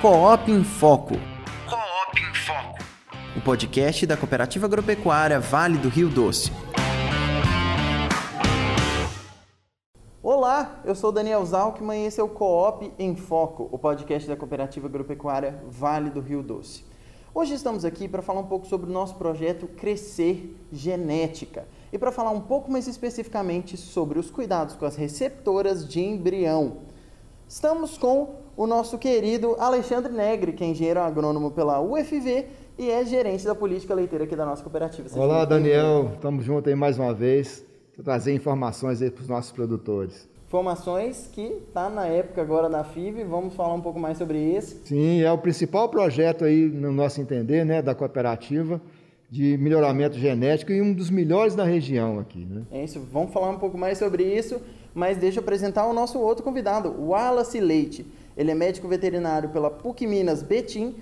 Coop em Foco. Coop em Foco. O podcast da Cooperativa Agropecuária Vale do Rio Doce. Olá, eu sou Daniel Zalkman e esse é o Coop em Foco, o podcast da Cooperativa Agropecuária Vale do Rio Doce. Hoje estamos aqui para falar um pouco sobre o nosso projeto Crescer Genética e para falar um pouco mais especificamente sobre os cuidados com as receptoras de embrião. Estamos com o nosso querido Alexandre Negre, que é engenheiro agrônomo pela UFV e é gerente da política leiteira aqui da nossa cooperativa. Seja Olá, Daniel. Estamos juntos aí mais uma vez para trazer informações aí para os nossos produtores. Informações que está na época agora da FIV, vamos falar um pouco mais sobre esse. Sim, é o principal projeto aí, no nosso entender, né, da cooperativa de melhoramento genético e um dos melhores da região aqui. Né? É isso, vamos falar um pouco mais sobre isso, mas deixa eu apresentar o nosso outro convidado, o Wallace Leite. Ele é médico veterinário pela PUC Minas Betim,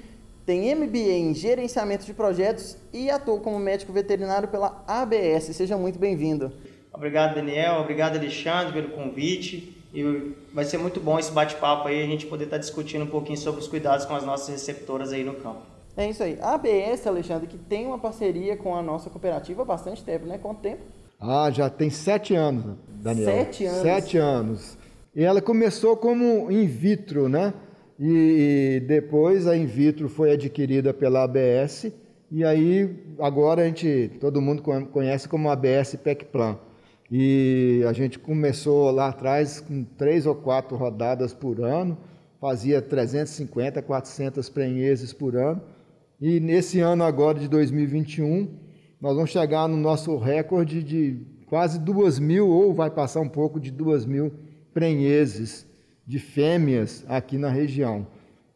tem MBA em gerenciamento de projetos e atua como médico veterinário pela ABS. Seja muito bem-vindo. Obrigado, Daniel. Obrigado, Alexandre, pelo convite. E vai ser muito bom esse bate-papo aí, a gente poder estar discutindo um pouquinho sobre os cuidados com as nossas receptoras aí no campo. É isso aí. A ABS, Alexandre, que tem uma parceria com a nossa cooperativa há bastante tempo, né? Quanto tempo? Ah, já tem sete anos, Daniel. Sete anos. Sete anos. E ela começou como in vitro, né? E, depois a in vitro foi adquirida pela ABS e aí agora a gente, todo mundo conhece como ABS PECPlan. E a gente começou lá atrás com três ou quatro rodadas por ano, fazia 350, 400 prenheses por ano. E nesse ano agora de 2021, nós vamos chegar no nosso recorde de quase duas mil, ou vai passar um pouco de duas mil prenheses de fêmeas aqui na região.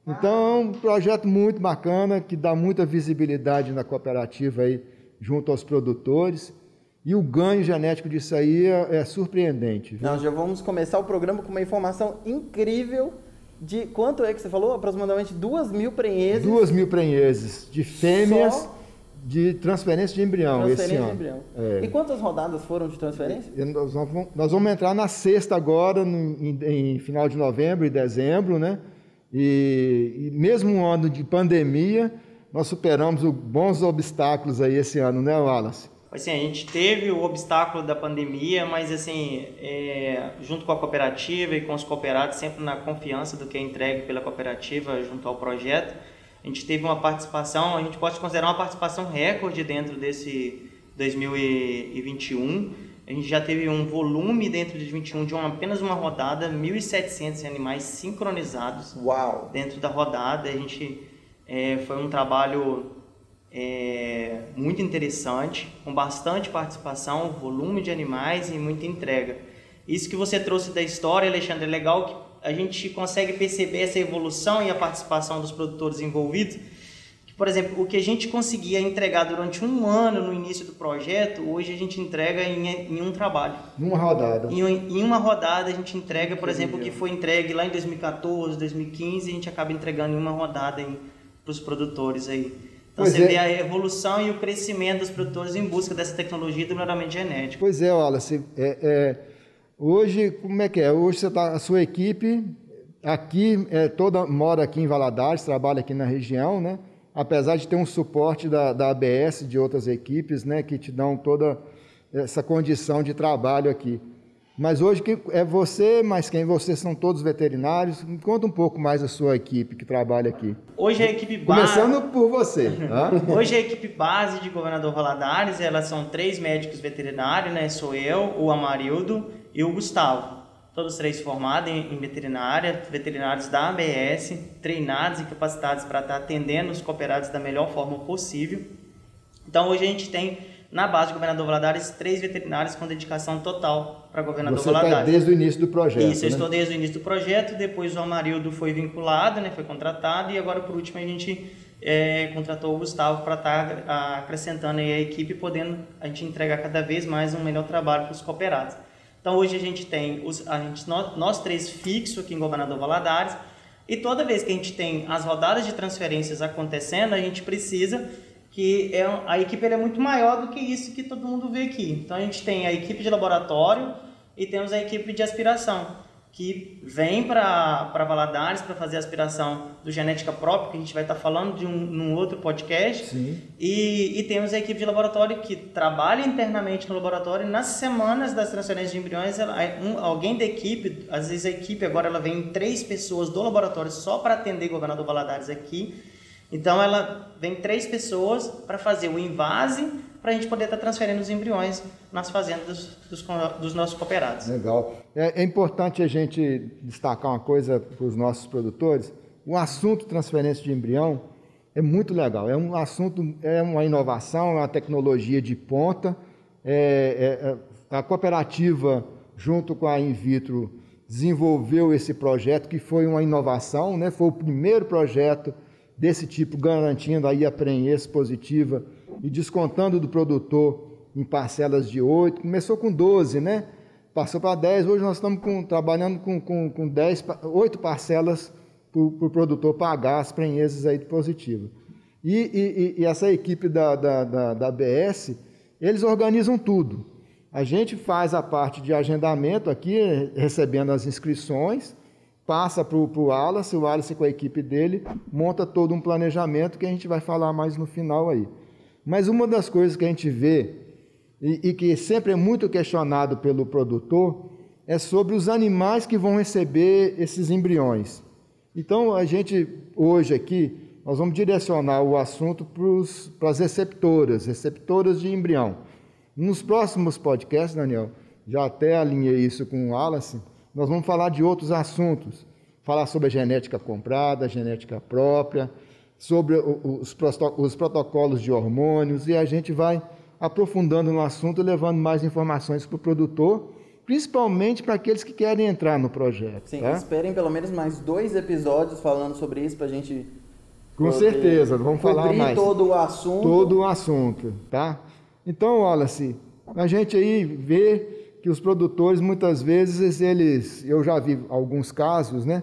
Então, é um projeto muito bacana que dá muita visibilidade na cooperativa aí junto aos produtores. E o ganho genético disso aí é, é surpreendente. Viu? Nós já vamos começar o programa com uma informação incrível de quanto é que você falou? Aproximadamente duas mil prenheses. Duas mil prenheses de fêmeas. Só de transferência de embrião transferência esse ano. De embrião. É. E quantas rodadas foram de transferência? Nós vamos, nós vamos entrar na sexta agora, no, em, em, final de novembro e dezembro, né? E, e mesmo um ano de pandemia, nós superamos o, bons obstáculos aí esse ano, né, Wallace? Assim, a gente teve o obstáculo da pandemia, mas assim, é, junto com a cooperativa e com os cooperados, sempre na confiança do que é entregue pela cooperativa junto ao projeto, a gente teve uma participação, a gente pode considerar uma participação recorde dentro desse 2021. A gente já teve um volume dentro de 2021 de uma, apenas uma rodada, 1.700 animais sincronizados Uau. dentro da rodada. A gente é, foi um trabalho é, muito interessante, com bastante participação, volume de animais e muita entrega. Isso que você trouxe da história, Alexandre, é legal que a gente consegue perceber essa evolução e a participação dos produtores envolvidos. Que, por exemplo, o que a gente conseguia entregar durante um ano no início do projeto, hoje a gente entrega em, em um trabalho. Numa rodada. Em, em, uma rodada a gente entrega, por exemplo, o que foi entregue lá em 2014, 2015, a gente acaba entregando em uma rodada para os produtores aí. Então pois você é. vê a evolução e o crescimento dos produtores em busca dessa tecnologia do melhoramento genético. Pois é, Wallace, é, é Hoje, como é que é? Hoje você tá, a sua equipe aqui é, toda mora aqui em Valadares, trabalha aqui na região, né? Apesar de ter um suporte da, da ABS, de outras equipes, né, que te dão toda essa condição de trabalho aqui. Mas hoje é você, mas quem vocês são todos veterinários. Me conta um pouco mais a sua equipe que trabalha aqui. Hoje a equipe base. Começando por você. Tá? Hoje a equipe base de Governador Valadares, elas são três médicos veterinários, né? Sou eu, o Amarildo e o Gustavo. Todos três formados em, veterinária, veterinários da ABS, treinados e capacitados para estar atendendo os cooperados da melhor forma possível. Então hoje a gente tem na base do Governador Valadares três veterinários com dedicação total para Governador Você Valadares. Você está desde o início do projeto, Isso, né? eu estou desde o início do projeto, depois o Amarildo foi vinculado, né, foi contratado e agora por último a gente é, contratou o Gustavo para estar tá acrescentando a equipe, podendo a gente entregar cada vez mais um melhor trabalho para os cooperados. Então hoje a gente tem os, a gente, nós, nós três fixos aqui em Governador Valadares e toda vez que a gente tem as rodadas de transferências acontecendo, a gente precisa que é, a equipe é muito maior do que isso que todo mundo vê aqui. Então a gente tem a equipe de laboratório e temos a equipe de aspiração. Que vem para Valadares para fazer a aspiração do genética própria, que a gente vai estar tá falando de um num outro podcast. Sim. E, e temos a equipe de laboratório que trabalha internamente no laboratório. Nas semanas das transferências de embriões, ela, um, alguém da equipe, às vezes a equipe agora ela vem três pessoas do laboratório só para atender o governador Valadares aqui. Então ela vem três pessoas para fazer o invase para a gente poder estar tá transferindo os embriões nas fazendas dos, dos nossos cooperados. Legal. É, é, importante a gente destacar uma coisa para os nossos produtores. O assunto transferência de embrião é muito legal. É um assunto, é uma inovação, é uma tecnologia de ponta. É, é, é a cooperativa, junto com a In Vitro, desenvolveu esse projeto que foi uma inovação, né? Foi o primeiro projeto desse tipo garantindo aí a prenhez positiva e descontando do produtor em parcelas de 8, começou com 12, né? Passou para 10, hoje nós estamos com, trabalhando com, com, com 10, 8 parcelas para o pro produtor pagar as prenhezes aí de positivo. E, e, e, essa equipe da, da, da, da ABS, eles organizam tudo. A gente faz a parte de agendamento aqui, recebendo as inscrições, passa para o Wallace, o Wallace com a equipe dele monta todo um planejamento que a gente vai falar mais no final aí. Mas uma das coisas que a gente vê e, e que sempre é muito questionado pelo produtor é sobre os animais que vão receber esses embriões. Então a gente hoje aqui nós vamos direcionar o assunto para as receptoras, receptoras de embrião. Nos próximos podcasts, Daniel, já até alinhei isso com o Wallace, nós vamos falar de outros assuntos. Falar sobre a genética comprada, a genética própria, sobre os, os protocolos de hormônios e a gente vai aprofundando no assunto, levando mais informações para o produtor, principalmente para aqueles que querem entrar no projeto. Sim, tá? esperem pelo menos mais dois episódios falando sobre isso para a gente. Com certeza, vamos falar mais. todo o assunto. Todo o assunto, tá? Então, Wallace, a gente aí vê que os produtores muitas vezes eles, eu já vi alguns casos, né?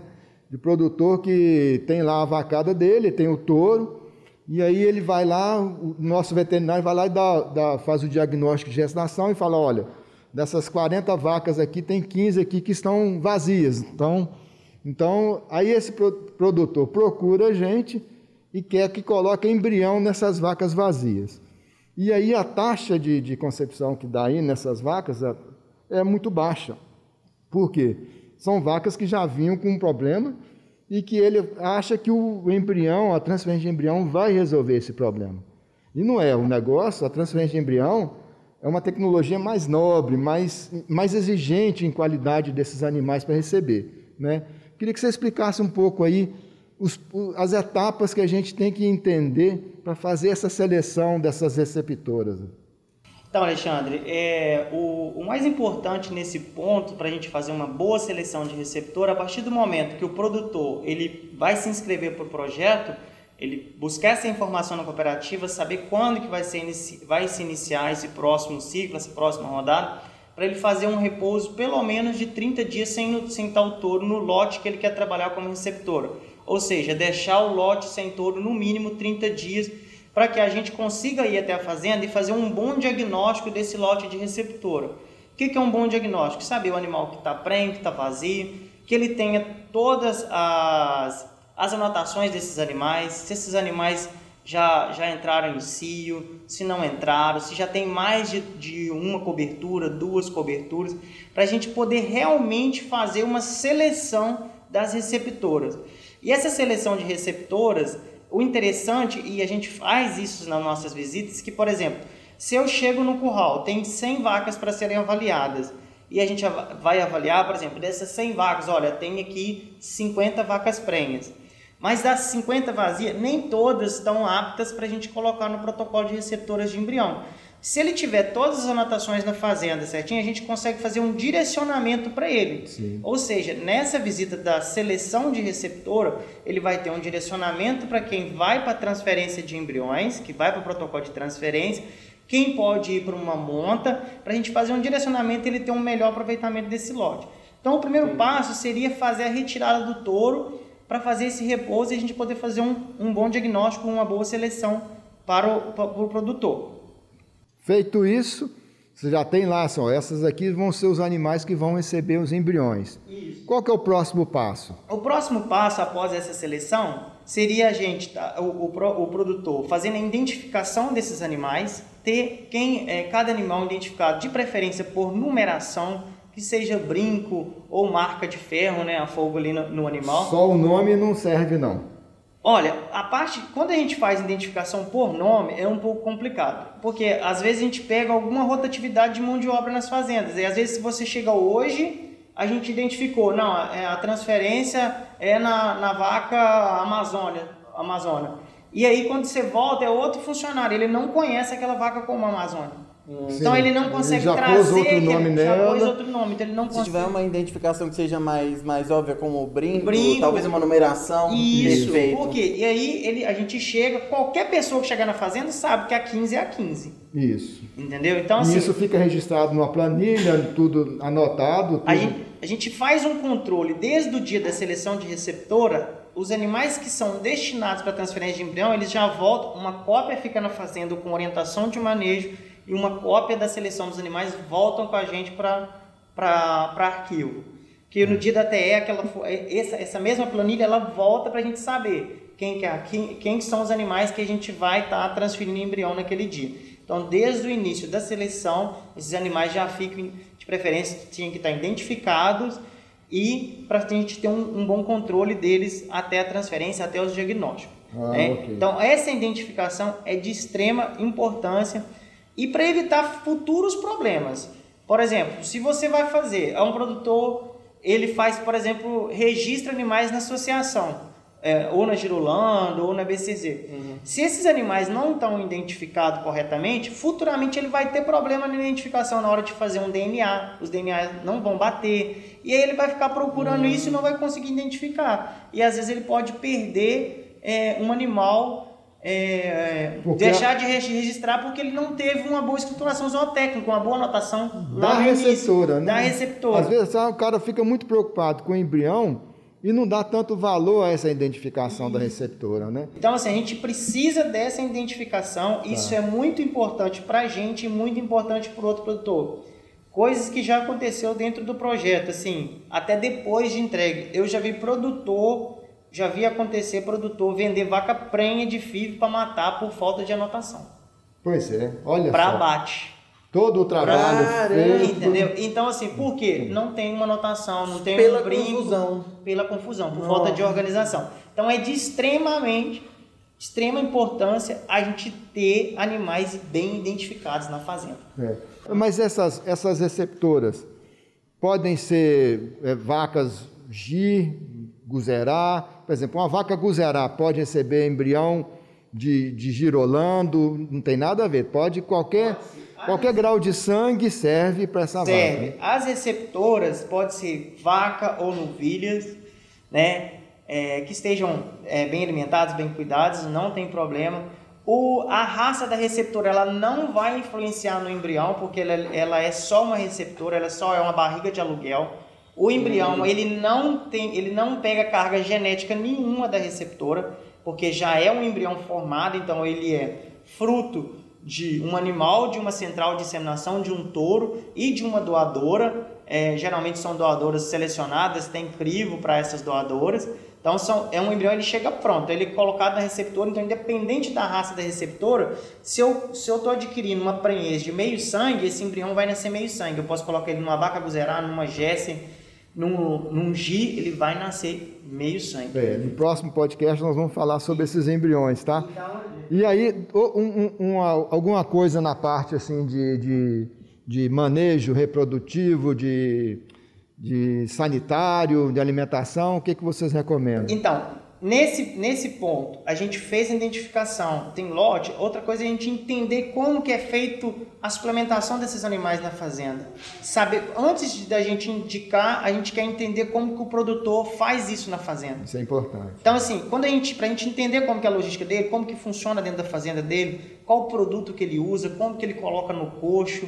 De produtor que tem lá a vacada dele, tem o touro, e aí ele vai lá, o nosso veterinário vai lá e dá, dá, faz o diagnóstico de gestação e fala, olha, dessas 40 vacas aqui, tem 15 aqui que estão vazias. Então, então aí esse produtor procura a gente e quer que coloque embrião nessas vacas vazias. E aí a taxa de, de concepção que dá aí nessas vacas é, é muito baixa. Por quê? São vacas que já vinham com um problema e que ele acha que o embrião, a transferência de embrião, vai resolver esse problema. E não é. O negócio, a transferência de embrião, é uma tecnologia mais nobre, mais, mais exigente em qualidade desses animais para receber. Né? Queria que você explicasse um pouco aí os, as etapas que a gente tem que entender para fazer essa seleção dessas receptoras. Então, Alexandre, é, o, o mais importante nesse ponto para a gente fazer uma boa seleção de receptor, a partir do momento que o produtor ele vai se inscrever para o projeto, ele buscar essa informação na cooperativa, saber quando que vai, ser vai se iniciar esse próximo ciclo, essa próxima rodada, para ele fazer um repouso pelo menos de 30 dias sem, sem o touro no lote que ele quer trabalhar como receptor. Ou seja, deixar o lote sem touro no mínimo 30 dias para que a gente consiga ir até a fazenda e fazer um bom diagnóstico desse lote de receptora. O que é um bom diagnóstico? Saber o animal que está prenho, que está vazio, que ele tenha todas as, as anotações desses animais, se esses animais já, já entraram em cio, se não entraram, se já tem mais de, de uma cobertura, duas coberturas, para a gente poder realmente fazer uma seleção das receptoras. E essa seleção de receptoras, o interessante, e a gente faz isso nas nossas visitas, que, por exemplo, se eu chego no curral, tem 100 vacas para serem avaliadas, e a gente vai avaliar, por exemplo, dessas 100 vacas, olha, tem aqui 50 vacas prenhas. Mas das 50 vazias, nem todas estão aptas para a gente colocar no protocolo de receptoras de embrião. Se ele tiver todas as anotações na fazenda certinho, a gente consegue fazer um direcionamento para ele. Sim. Ou seja, nessa visita da seleção de receptora, ele vai ter um direcionamento para quem vai para a transferência de embriões, que vai para o protocolo de transferência, quem pode ir para uma monta, para a gente fazer um direcionamento e ele ter um melhor aproveitamento desse lote. Então, o primeiro Sim. passo seria fazer a retirada do touro para fazer esse repouso e a gente poder fazer um, um bom diagnóstico, uma boa seleção para o, para o produtor. Feito isso, Você já tem lá, só essas aqui vão ser os animais que vão receber os embriões. Isso. Qual que é o próximo passo? O próximo passo após essa seleção seria a gente, tá, o, o, o produtor, fazendo a identificação desses animais, ter quem é, cada animal identificado, de preferência por numeração, que seja brinco ou marca de ferro, né, a fogo ali no, no animal. Só o nome não serve, não. Olha, a parte quando a gente faz identificação por nome é um pouco complicado, porque às vezes a gente pega alguma rotatividade de mão de obra nas fazendas e às vezes se você chega hoje a gente identificou, não, é, a transferência é na, na vaca Amazônia, Amazônia. E aí quando você volta é outro funcionário, ele não conhece aquela vaca como Amazônia. Então Sim. ele não Ele consegue já pôs trazer outro aquele- nome já nela. pôs outro nome, então ele não Se consegue. tiver uma identificação que seja mais, mais óbvia, como brinco, Brinco. talvez uma numeração Isso, perfeito. por quê? E aí ele, a gente chega, qualquer pessoa que chegar na fazenda sabe que a 15 é a 15. Isso. Entendeu? Então, E assim, isso fica registrado numa planilha, tudo anotado. a tudo- gente, a gente faz um controle desde o dia da seleção de receptora. Os animais que são destinados para transferência de embrião, eles já voltam. Uma cópia fica na fazenda com orientação de manejo e uma cópia da seleção dos animais voltam com a gente para arquivo. Que no dia da TE, aquela, fo- essa, essa mesma planilha ela volta para a gente saber quem, que é, quem, quem são os animais que a gente vai estar transferindo embrião naquele dia. Então, desde o início da seleção, esses animais já ficam, de preferência, tinham que estar identificados e para a gente ter um, um bom controle deles até a transferência, até os diagnósticos. Ah, né? ok. Então, essa identificação é de extrema importância e para evitar futuros problemas. Por exemplo, se você vai fazer, é um produtor, ele faz, por exemplo, registra animais na associação, é, ou na Girolando, ou na BCZ. Se esses animais não estão identificados corretamente, futuramente ele vai ter problema na identificação na hora de fazer um DNA. Os DNA não vão bater. E aí ele vai ficar procurando isso e não vai conseguir identificar. E às vezes ele pode perder é, um animal, é, Porque deixar de regi- registrar porque ele não teve uma boa escrituração zootécnica, uma boa anotação da no início, receptora, né? Da receptora. Às vezes ah, o cara fica muito preocupado com o embrião e não dá tanto valor a essa identificação da receptora, né? Então, assim, a gente precisa dessa identificação. Tá. Isso é muito importante para a gente e muito importante para o outro produtor. Coisas que já aconteceu dentro do projeto, assim, até depois de entrega. Eu já vi produtor, já vi acontecer produtor vender vaca prenha de FIV para matar por falta de anotação. Pois é, olha Para só. abate. Todo o trabalho Caramba! Entendeu? Então, assim, por quê? Não tem uma anotação, não tem Pela um brinco. confusão. Pela confusão, por Nossa. falta de organização. Então, é de extremamente, extrema importância a gente ter animais bem identificados na fazenda. É. Mas essas, essas receptoras podem ser é, vacas G, Guzerá. Por exemplo, uma vaca Guzerá pode receber embrião de, de girolando, não tem nada a ver. Pode qualquer, qualquer grau de sangue serve para essa vaca. Serve. As receptoras pode ser vaca ou novilhas, né? É, que estejam é, bem alimentadas, bem cuidadas, não tem problema. O, a raça da receptora ela não vai influenciar no embrião, porque ela, ela é só uma receptora, ela só é uma barriga de aluguel. O embrião ele não tem, ele não pega carga genética nenhuma da receptora, porque já é um embrião formado, então ele é fruto de um animal, de uma central de inseminação, de um touro e de uma doadora. É, geralmente são doadoras selecionadas, tem crivo para essas doadoras. Então são, é um embrião, ele chega pronto, ele é colocado na receptora, então independente da raça da receptora, se eu se eu adquirindo uma prenhez de meio sangue, esse embrião vai nascer meio sangue. Eu posso colocar ele numa vaca guzerá, numa Jessen, num, num Gi, ele vai nascer meio sangue. É, no próximo podcast nós vamos falar sobre esses embriões, tá? E aí, um- um- uma- alguma coisa na parte assim de, de, de manejo reprodutivo, de, de sanitário, de alimentação, o que, que vocês recomendam? Então, nesse, nesse ponto, a gente fez a identificação, tem lote. Outra coisa é a gente entender como que é feito a suplementação desses animais na fazenda. Saber, antes da gente indicar, a gente quer entender como que o produtor faz isso na fazenda. Isso é importante. Então, assim, quando a gente, pra gente entender como que é a logística dele, como que funciona dentro da fazenda dele, qual o produto que ele usa, como que ele coloca no coxo,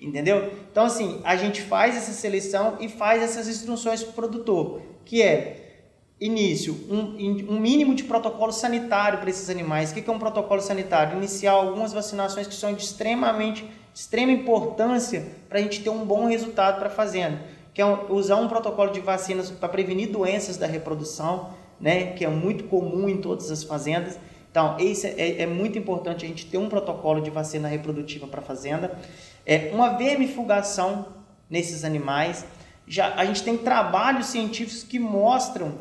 entendeu? Então, assim, a gente faz essa seleção e faz essas instruções para o produtor, que é início, um, um mínimo de protocolo sanitário para esses animais. O que é um protocolo sanitário? Iniciar algumas vacinações que são de extremamente, extrema importância para a gente ter um bom resultado para a fazenda, que é usar um protocolo de vacinas para prevenir doenças da reprodução, né, que é muito comum em todas as fazendas. Então, isso é, é, é muito importante a gente ter um protocolo de vacina reprodutiva para a fazenda. É, uma vermifugação nesses animais. Já, a gente tem trabalhos científicos que mostram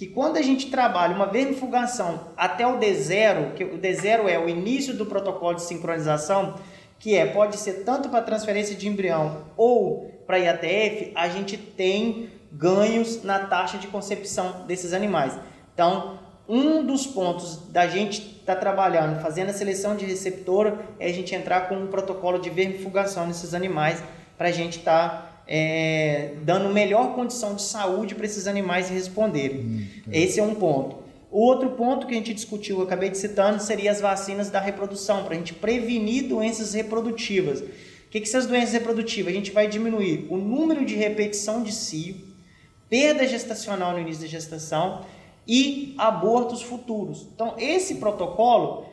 que quando a gente trabalha uma vermifugação até o D0, que o D0 é o início do protocolo de sincronização, que é pode ser tanto para transferência de embrião ou para IATF, a gente tem ganhos na taxa de concepção desses animais. Então, um dos pontos da gente estar tá trabalhando, fazendo a seleção de receptora, é a gente entrar com um protocolo de vermifugação nesses animais para a gente estar tá, é, dando melhor condição de saúde para esses animais responderem. Hum, é. Esse é um ponto. O outro ponto que a gente discutiu, eu acabei de citando, seria as vacinas da reprodução, para a gente prevenir doenças reprodutivas. O que, que são as doenças reprodutivas? A gente vai diminuir o número de repetição de cio, perda gestacional no início da gestação e abortos futuros. Então, esse protocolo,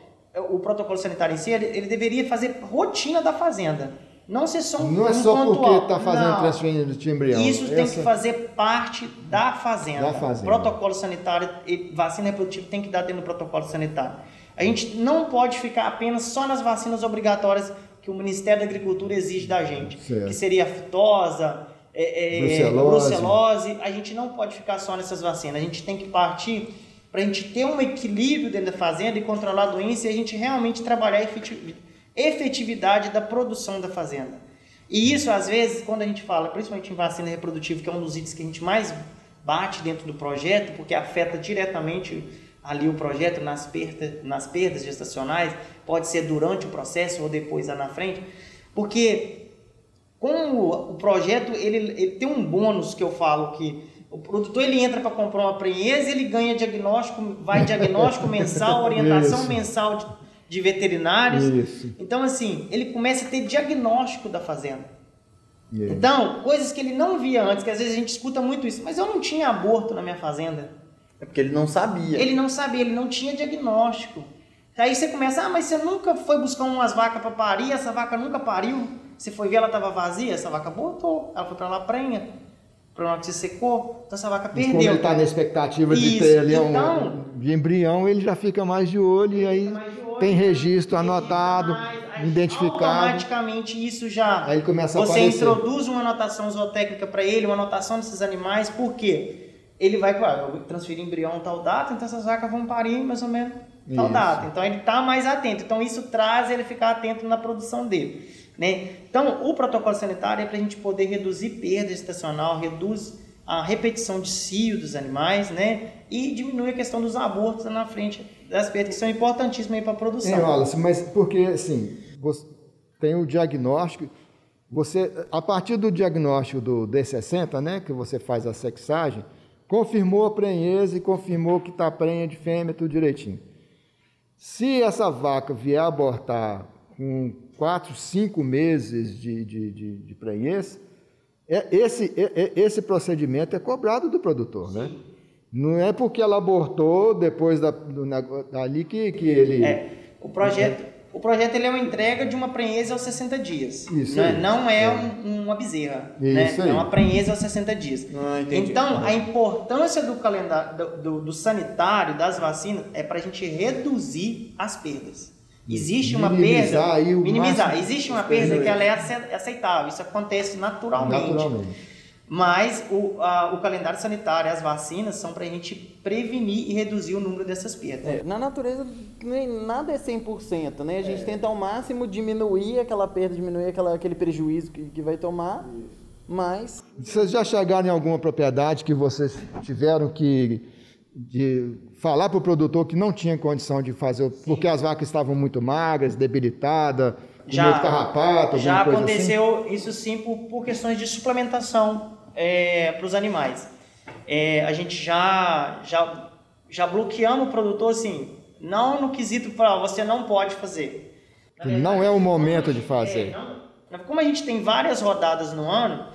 o protocolo sanitário em si, ele, ele deveria fazer rotina da fazenda. Não ser só um Não é só porque está fazendo não. transferência de embrião. Isso Essa... tem que fazer parte da fazenda. Da fazenda. Protocolo sanitário e vacina reprodutiva tem que dar dentro do protocolo sanitário. A gente não pode ficar apenas só nas vacinas obrigatórias que o Ministério da Agricultura exige da gente. Certo. Que seria a fitosa, é, é, brucelose. brucelose. A gente não pode ficar só nessas vacinas. A gente tem que partir para a gente ter um equilíbrio dentro da fazenda e controlar a doença e a gente realmente trabalhar efetivamente efetividade da produção da fazenda. E isso, às vezes, quando a gente fala, principalmente em vacina reprodutiva, que é um dos itens que a gente mais bate dentro do projeto, porque afeta diretamente ali o projeto nas perdas, nas perdas gestacionais, pode ser durante o processo ou depois lá na frente, porque com o, o projeto ele, ele, tem um bônus que eu falo que o produtor ele entra para comprar uma prenhez, ele ganha diagnóstico, vai diagnóstico mensal, orientação mensal de de veterinários. Isso. Então, assim, ele começa a ter diagnóstico da fazenda. Yeah. Então, coisas que ele não via antes, que às vezes a gente escuta muito isso, mas eu não tinha aborto na minha fazenda. É porque ele não sabia. Ele não sabia, ele não tinha diagnóstico. Aí você começa, ah, mas você nunca foi buscar umas vacas para parir, essa vaca nunca pariu. Você foi ver, ela estava vazia, essa vaca botou, ela foi para lá prenha problema que você secou, então essa vaca perdeu. Como ele está na expectativa Isso. de ter ali então, um de embrião, ele já fica mais de olho e aí tem registro anotado, identificado. Automaticamente isso já. Aí começa a Você aparecer. introduz uma anotação zootécnica para ele, uma anotação desses animais, por quê? Ele vai, claro, eu transferir embrião tal data, então essas vacas vão parir mais ou menos tal isso. data. Então ele está mais atento. Então isso traz ele ficar atento na produção dele. Né? Então o protocolo sanitário é para a gente poder reduzir perda estacional, reduz a repetição de cio dos animais, né? E diminui a questão dos abortos na frente das perdas, que são importantíssimas para a produção. Wallace, mas porque, assim, você tem o diagnóstico, você, a partir do diagnóstico do D60, né, que você faz a sexagem, confirmou a prenhez e confirmou que está prenha de fêmea, tudo direitinho. Se essa vaca vier abortar com 4, 5 meses de, de, de, de prenhez, é, esse, é, é, esse procedimento é cobrado do produtor, né? Sim. né? Não é porque ela abortou depois da, do, dali que, que ele. É, o projeto, o projeto ele é uma entrega de uma prenhez aos 60 dias. Isso não, é, não é, é. Um, uma bezerra. Né? Isso né? É uma prenhez aos 60 dias. Ah, então, a importância do calendário do, do, do sanitário, das vacinas, é para a gente reduzir as perdas. Existe uma minimizar perda. minimizar. Existe uma perda que ela é aceitável. Isso acontece naturalmente. naturalmente. Mas o, a, o calendário sanitário, as vacinas, são para a gente prevenir e reduzir o número dessas perdas. É, na natureza, nem, nada é 100%, né? A gente é. tenta ao máximo diminuir aquela perda, diminuir aquela, aquele prejuízo que, que vai tomar, mas... Vocês já chegaram em alguma propriedade que vocês tiveram que de falar para o produtor que não tinha condição de fazer, Sim. porque as vacas estavam muito magras, debilitadas, já, muito carrapato, Já assim? aconteceu assim? isso sim por, por questões de suplementação é, para os animais. É, a gente já, já, já bloqueamos o produtor assim, não no quesito para você não pode fazer. Verdade, não é o momento de fazer. É, não, como a gente tem várias rodadas no ano,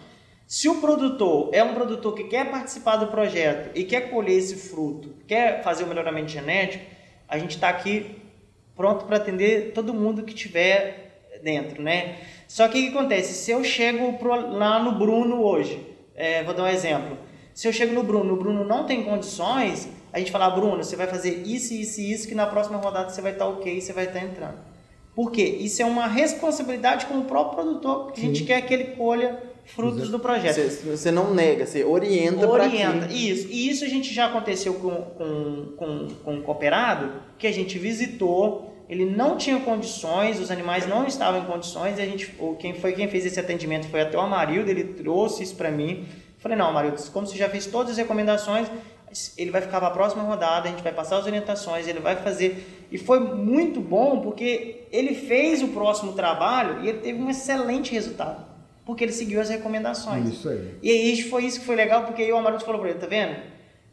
se o produtor é um produtor que quer participar do projeto e quer colher esse fruto, quer fazer o melhoramento genético, a gente está aqui pronto para atender todo mundo que tiver dentro, né? Só que o que acontece? Se eu chego pro, lá no Bruno hoje, é, vou dar um exemplo. Se eu chego no Bruno, o Bruno não tem condições, a gente fala, Bruno, você vai fazer isso, isso e isso, que na próxima rodada você vai estar ok, você vai estar entrando. Por quê? Isso é uma responsabilidade com o próprio produtor, porque a gente quer que ele colha frutos do projeto. Você, você não nega, você orienta para Orienta, isso. E isso a gente já aconteceu com, com, com, com um cooperado, que a gente visitou, ele não tinha condições, os animais não estavam em condições, e a gente, quem foi quem fez esse atendimento foi até o Amarildo, ele trouxe isso para mim. Falei, não, Amarildo, como você já fez todas as recomendações, ele vai ficar para a próxima rodada, a gente vai passar as orientações, ele vai fazer. E foi muito bom porque ele fez o próximo trabalho e ele teve um excelente resultado. Porque ele seguiu as recomendações. Isso aí. E aí foi isso que foi legal, porque aí o Amarildo falou para ele, tá vendo?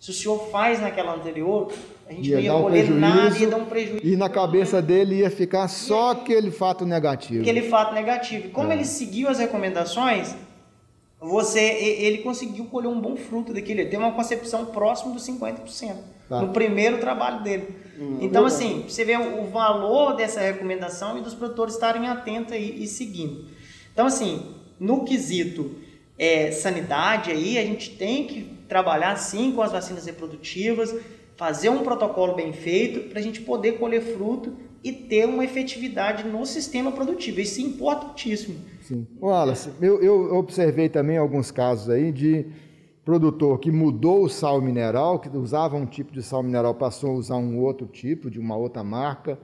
Se o senhor faz naquela anterior, a gente Ia não ia um colher nada, ia dar um prejuízo. E na cabeça dele ia ficar só aquele fato negativo. Aquele fato negativo. E como É. ele seguiu as recomendações, você, e- ele conseguiu colher um bom fruto daquele. Ele tem uma concepção próxima dos 50%. Tá. No primeiro trabalho dele. então, assim, você vê o, valor dessa recomendação e dos produtores estarem atentos aí e seguindo. Então, assim, no quesito é, sanidade aí, a gente tem que trabalhar sim com as vacinas reprodutivas, fazer um protocolo bem feito para a gente poder colher fruto e ter uma efetividade no sistema produtivo. Isso é importantíssimo. Sim. Wallace, eu, eu observei também alguns casos aí de produtor que mudou o sal mineral, que usava um tipo de sal mineral, passou a usar um outro tipo, de uma outra marca,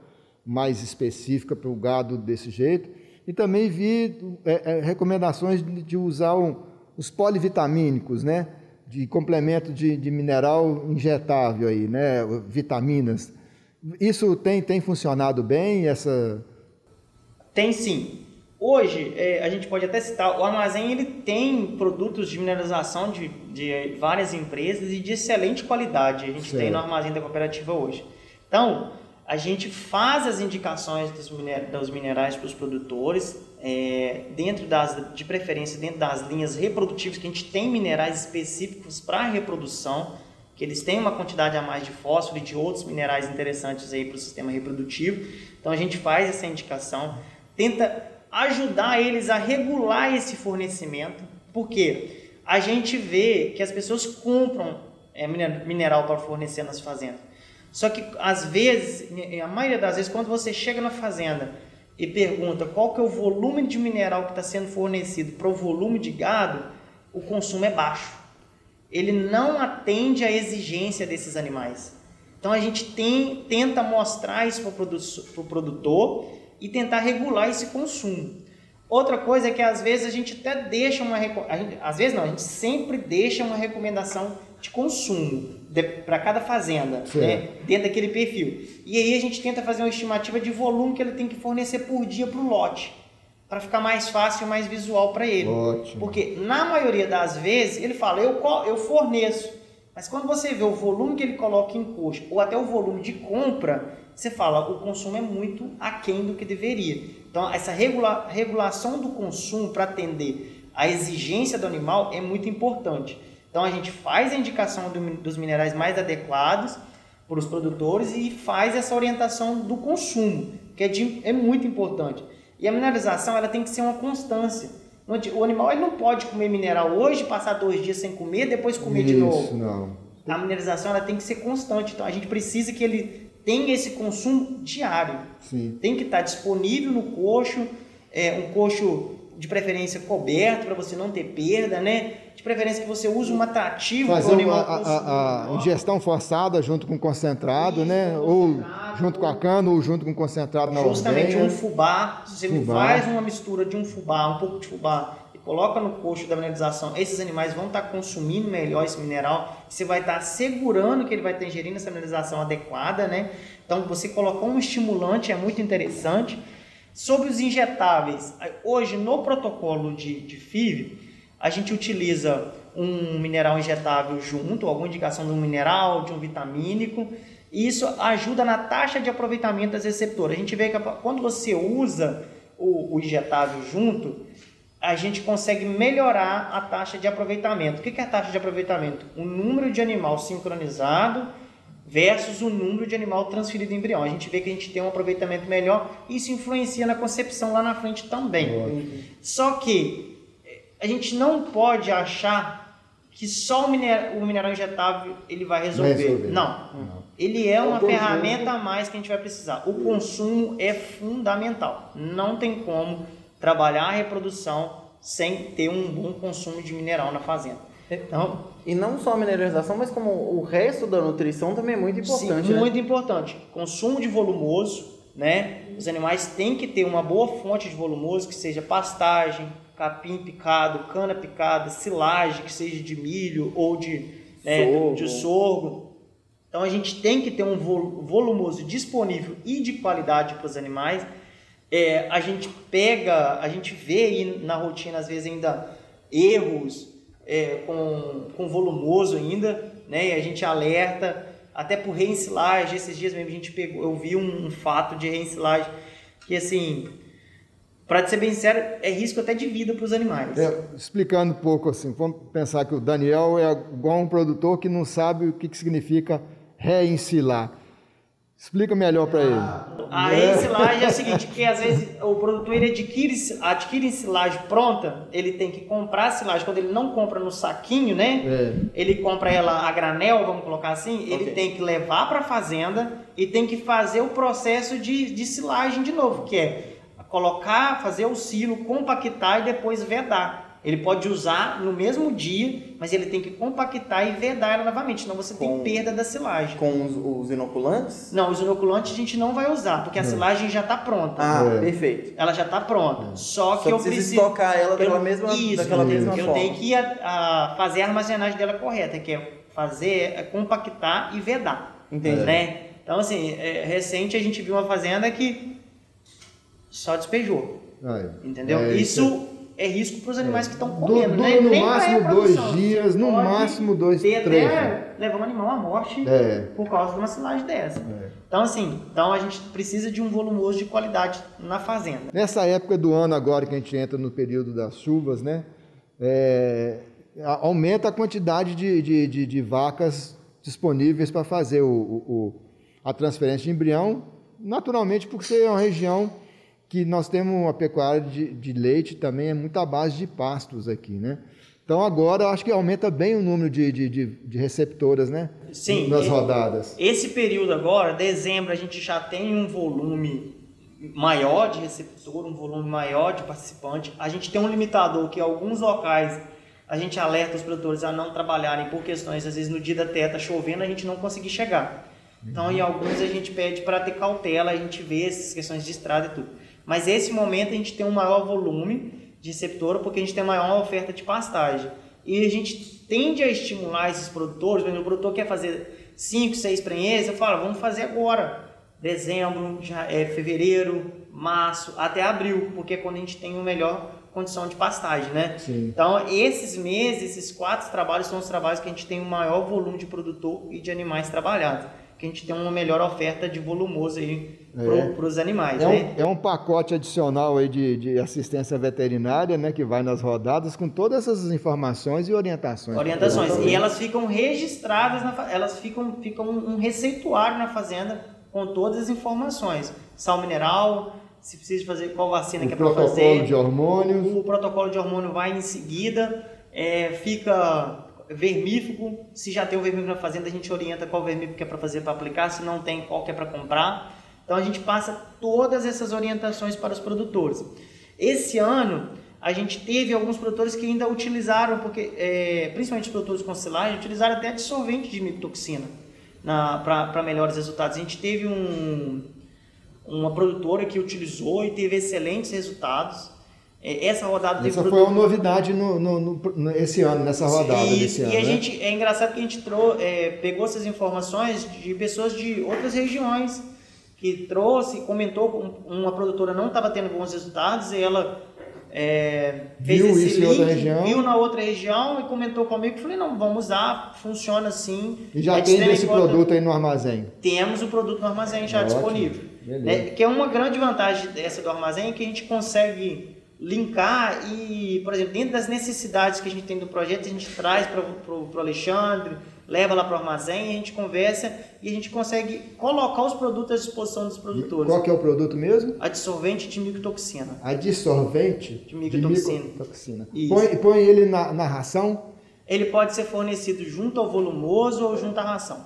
mais específica para o gado desse jeito. E também vi é, é, recomendações de, de usar um- os polivitamínicos, né? De complemento de, de mineral injetável aí, né? Vitaminas. Isso tem, tem funcionado bem, essa... Tem sim. Hoje, é, a gente pode até citar, o armazém ele tem produtos de mineralização de, de várias empresas e de excelente qualidade. A gente Certo. tem no armazém da cooperativa hoje. Então, a gente faz as indicações dos, miner, dos minerais para os produtores, é, dentro das, de preferência dentro das linhas reprodutivas, que a gente tem minerais específicos para reprodução, que eles têm uma quantidade a mais de fósforo e de outros minerais interessantes aí para o sistema reprodutivo. Então a gente faz essa indicação, tenta ajudar eles a regular esse fornecimento, porque a gente vê que as pessoas compram é, mine- mineral para fornecer nas fazendas. Só que às vezes, a maioria das vezes, quando você chega na fazenda e pergunta qual que é o volume de mineral que está sendo fornecido para o volume de gado, o consumo é baixo. Ele não atende à exigência desses animais. Então a gente tem, tenta mostrar isso para o produtor e tentar regular esse consumo. Outra coisa é que às vezes a gente até deixa uma gente- às vezes não, a gente sempre deixa uma recomendação de consumo para cada fazenda, né, dentro daquele perfil. E aí a gente tenta fazer uma estimativa de volume que ele tem que fornecer por dia para o lote, para ficar mais fácil e mais visual para ele. Ótimo. Porque na maioria das vezes ele fala, eu, eu forneço. Mas quando você vê o volume que ele coloca em custo, ou até o volume de compra, você fala, o consumo é muito aquém do que deveria. Então, essa regula- regulação do consumo para atender a exigência do animal é muito importante. Então, a gente faz a indicação do- dos minerais mais adequados para os produtores e faz essa orientação do consumo, que é, de- é muito importante. E a mineralização ela tem que ser uma constância. O animal ele não pode comer mineral hoje, passar dois dias sem comer, depois comer de Isso, novo. não. A mineralização ela tem que ser constante. Então a gente precisa que ele tenha esse consumo diário. Sim. Tem que estar disponível no coxo, é, um coxo de preferência coberto para você não ter perda, né? De preferência que você use um atrativo para o Fazer uma, animal a, a- a ingestão forçada junto com concentrado, Isso, né? Ou junto com a cana, ou junto com concentrado na Justamente ordenha. um fubá, se você Fubá. faz uma mistura de um fubá, um pouco de fubá e coloca no coxo da mineralização, esses animais vão estar consumindo melhor esse mineral, você vai estar assegurando que ele vai estar ingerindo essa mineralização adequada, né? Então você colocou um estimulante, é muito interessante. Sobre os injetáveis, hoje no protocolo de, de FIV, a gente utiliza um mineral injetável junto, alguma indicação de um mineral, de um vitamínico, e isso ajuda na taxa de aproveitamento das receptoras. A gente vê que quando você usa o, o injetável junto, a gente consegue melhorar a taxa de aproveitamento. O que é a taxa de aproveitamento? O número de animal sincronizado versus o número de animal transferido em embrião. A gente vê que a gente tem um aproveitamento melhor e isso influencia na concepção lá na frente também. Só que a gente não pode achar que só o, mineral, o mineral injetável ele vai resolver. Vai resolver. Não. Não. Ele é É uma conjunto. ferramenta a mais que a gente vai precisar. O consumo é fundamental. Não tem como trabalhar a reprodução sem ter um bom consumo de mineral na fazenda. Então, E não só a mineralização, mas como o resto da nutrição também é muito importante. Sim, né? muito importante. Consumo de volumoso, né? Os animais têm que ter uma boa fonte de volumoso, que seja pastagem, capim picado, cana picada, silagem, que seja de milho ou de, né, Sorgo. de sorgo. Então a gente tem que ter um vol- volumoso disponível e de qualidade para os animais. É, a gente pega, a gente vê aí na rotina às vezes ainda erros é, com, com volumoso ainda, né? E a gente alerta até por reensilagem. Esses dias mesmo a gente pegou, eu vi um, um fato de reensilagem que assim, para ser bem sincero, é risco até de vida para os animais. É, explicando um pouco assim, vamos pensar que o Daniel é igual um produtor que não sabe o que, que significa reensilar. Explica melhor para ele. A ensilagem é o seguinte, que às vezes o produtor ele adquire, adquire ensilagem pronta, ele tem que comprar a silagem. Quando ele não compra no saquinho, né? É. Ele compra ela a granel, vamos colocar assim, ele Ok. tem que levar para a fazenda e tem que fazer o processo de, de silagem de novo, que é colocar, fazer o silo, compactar e depois vedar. Ele pode usar no mesmo dia, mas ele tem que compactar e vedar ela novamente, senão você Com- tem perda da silagem. Com os, os inoculantes? Não, os inoculantes a gente não vai usar, porque a silagem já está pronta. Ah, É. perfeito. Ela já está pronta. Só que Só eu precisa preciso estocar ela daquela eu- mesma, isso, daquela mesma eu forma. tenho que a- a fazer a armazenagem dela correta, que é fazer, é compactar e vedar. Entendi. Né? Então, assim, é, recente a gente viu uma fazenda que só despejou. Aí. Entendeu? É, isso é risco para os animais que estão comendo. né? no Nem máximo dois dias, no máximo dois, ter três. até levar um animal à morte É. por causa de uma silagem dessa. É. Então, assim, então a gente precisa de um volumoso de qualidade na fazenda. Nessa época do ano agora que a gente entra no período das chuvas, né? é, aumenta a quantidade de, de, de- de vacas disponíveis para fazer o, o- o- a transferência de embrião, naturalmente porque é uma região que nós temos uma pecuária de, de leite também é muito à base de pastos aqui, né? Então agora eu acho que aumenta bem o número de, de, de, de receptoras, né? Sim, Nas rodadas. Esse período agora, dezembro, a gente já tem um volume maior de receptor, um volume maior de participante. A gente tem um limitador que alguns locais a gente alerta os produtores a não trabalharem por questões, às vezes no dia da terra tá chovendo, a gente não conseguir chegar. Então, em alguns a gente pede para ter cautela, a gente vê essas questões de estrada e tudo. Mas esse momento a gente tem um maior volume de receptora porque a gente tem maior oferta de pastagem. E a gente tende a estimular esses produtores, quando o produtor quer fazer 5, 6 prenhez, eu falo, vamos fazer agora. Dezembro, já é fevereiro, março, até abril, porque é quando a gente tem uma melhor condição de pastagem, né? Sim. Então, esses meses, esses quatro trabalhos são os trabalhos que a gente tem o maior volume de produtor e de animais trabalhados. Que a gente tem uma melhor oferta de volumoso aí É. para os animais, É né? um, é um pacote adicional aí de, de assistência veterinária, né, que vai nas rodadas com todas essas informações e orientações. Orientações. E elas ficam registradas, na, elas ficam, ficam um receituário na fazenda com todas as informações. Sal mineral, se precisa fazer qual vacina O que é para protocolo fazer. de hormônios. O, o protocolo de hormônio vai em seguida, é, fica vermífugo. Se já tem o vermífugo na fazenda, a gente orienta qual vermífugo que é para fazer para aplicar, se não tem, qual que é para comprar. Então a gente passa todas essas orientações para os produtores. Esse ano a gente teve alguns produtores que ainda utilizaram, porque é, principalmente os produtores com silagem, utilizaram até dissolvente de mitoxina para melhores resultados. A gente teve um, uma produtora que utilizou e teve excelentes resultados. É, Essa rodada teve Essa foi produtor- uma novidade no, no- no- esse ano, nessa rodada Isso, desse ano. e a né? gente é engraçado que a gente trou, é, pegou essas informações de pessoas de outras regiões que trouxe, comentou com uma produtora não estava tendo bons resultados e ela é, fez Viu esse isso em link, outra região? viu na outra região e comentou comigo. Falei não, vamos usar, funciona assim. E já é tem esse importância. produto aí no armazém. Temos o produto no armazém já Ótimo, disponível. Né? Que é uma grande vantagem dessa do armazém, que a gente consegue linkar e, por exemplo, dentro das necessidades que a gente tem do projeto, a gente traz para o Alexandre, leva lá para o armazém, a gente conversa e a gente consegue colocar os produtos à disposição dos produtores. Qual que é o produto mesmo? Adsorvente de micotoxina. Adsorvente de micotoxina. De micotoxina. Põe, põe ele na, na ração? Ele pode ser fornecido junto ao volumoso ou junto à ração.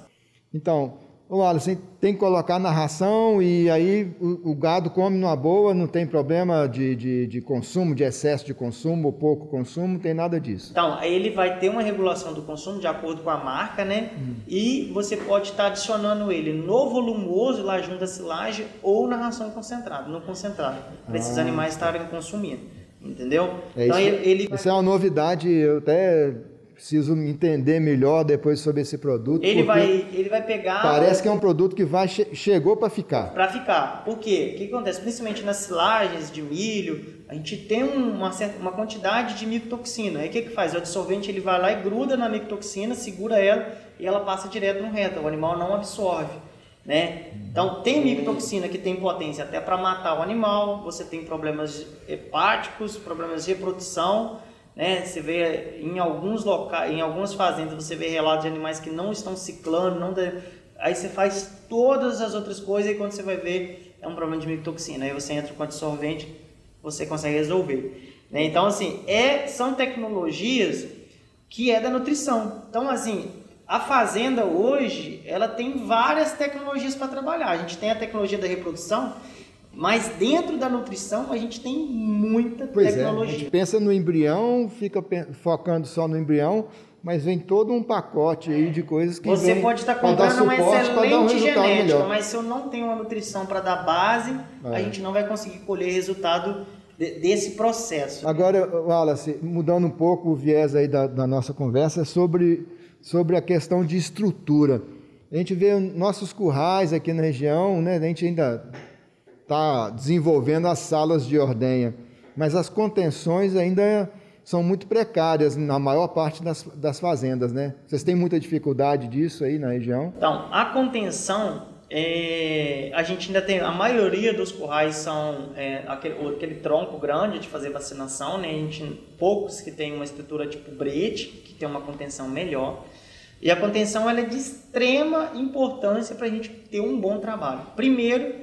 Então, Ô Alisson, tem que colocar na ração e aí o, o, gado come numa boa, não tem problema de, de, de, consumo, de excesso de consumo ou pouco consumo, não tem nada disso. Então, aí ele vai ter uma regulação do consumo de acordo com a marca, né? Hum. E você pode estar adicionando ele no volumoso, lá junto da silagem, ou na ração concentrada, no concentrado, para ah. esses animais estarem consumindo. Entendeu? É então, isso, ele, ele... isso é uma novidade, eu até preciso entender melhor depois sobre esse produto. Ele vai, ele vai pegar. Parece que é um produto que vai chegou para ficar. Para ficar. Por quê? O que acontece? Principalmente nas silagens de milho, a gente tem uma, certa, uma quantidade de micotoxina. Aí o que, que faz? O absorvente ele vai lá e gruda na micotoxina, segura ela e ela passa direto no reto. O animal não absorve. Né? Então tem micotoxina que tem potência até para matar o animal. Você tem problemas hepáticos, problemas de reprodução né? Você vê em alguns locais, em algumas fazendas, você vê relatos de animais que não estão ciclando, não de... aí você faz todas as outras coisas e quando você vai ver é um problema de micotoxina. Aí você entra com absorvente, você consegue resolver. Né? Então assim, é, são tecnologias que é da nutrição. Então assim, a fazenda hoje, ela tem várias tecnologias para trabalhar. A gente tem a tecnologia da reprodução, mas dentro da nutrição a gente tem muita pois tecnologia. É, a gente pensa no embrião, fica focando só no embrião, mas vem todo um pacote aí de coisas que Você pode estar comprando uma excelente um genética, melhor. mas se eu não tenho uma nutrição para dar base, é. a gente não vai conseguir colher resultado desse processo. Agora, Wallace, mudando um pouco o viés aí da, da nossa conversa, sobre, sobre a questão de estrutura. A gente vê nossos currais aqui na região, né? A gente ainda está desenvolvendo as salas de ordenha, mas as contenções ainda são muito precárias na maior parte das, das fazendas, né? Vocês têm muita dificuldade disso aí na região? Então, a contenção, é, a gente ainda tem, a maioria dos currais são é, aquele, aquele, tronco grande de fazer vacinação, né? A gente, poucos que tem uma estrutura tipo brete, que tem uma contenção melhor. E a contenção ela é de extrema importância para a gente ter um bom trabalho. Primeiro,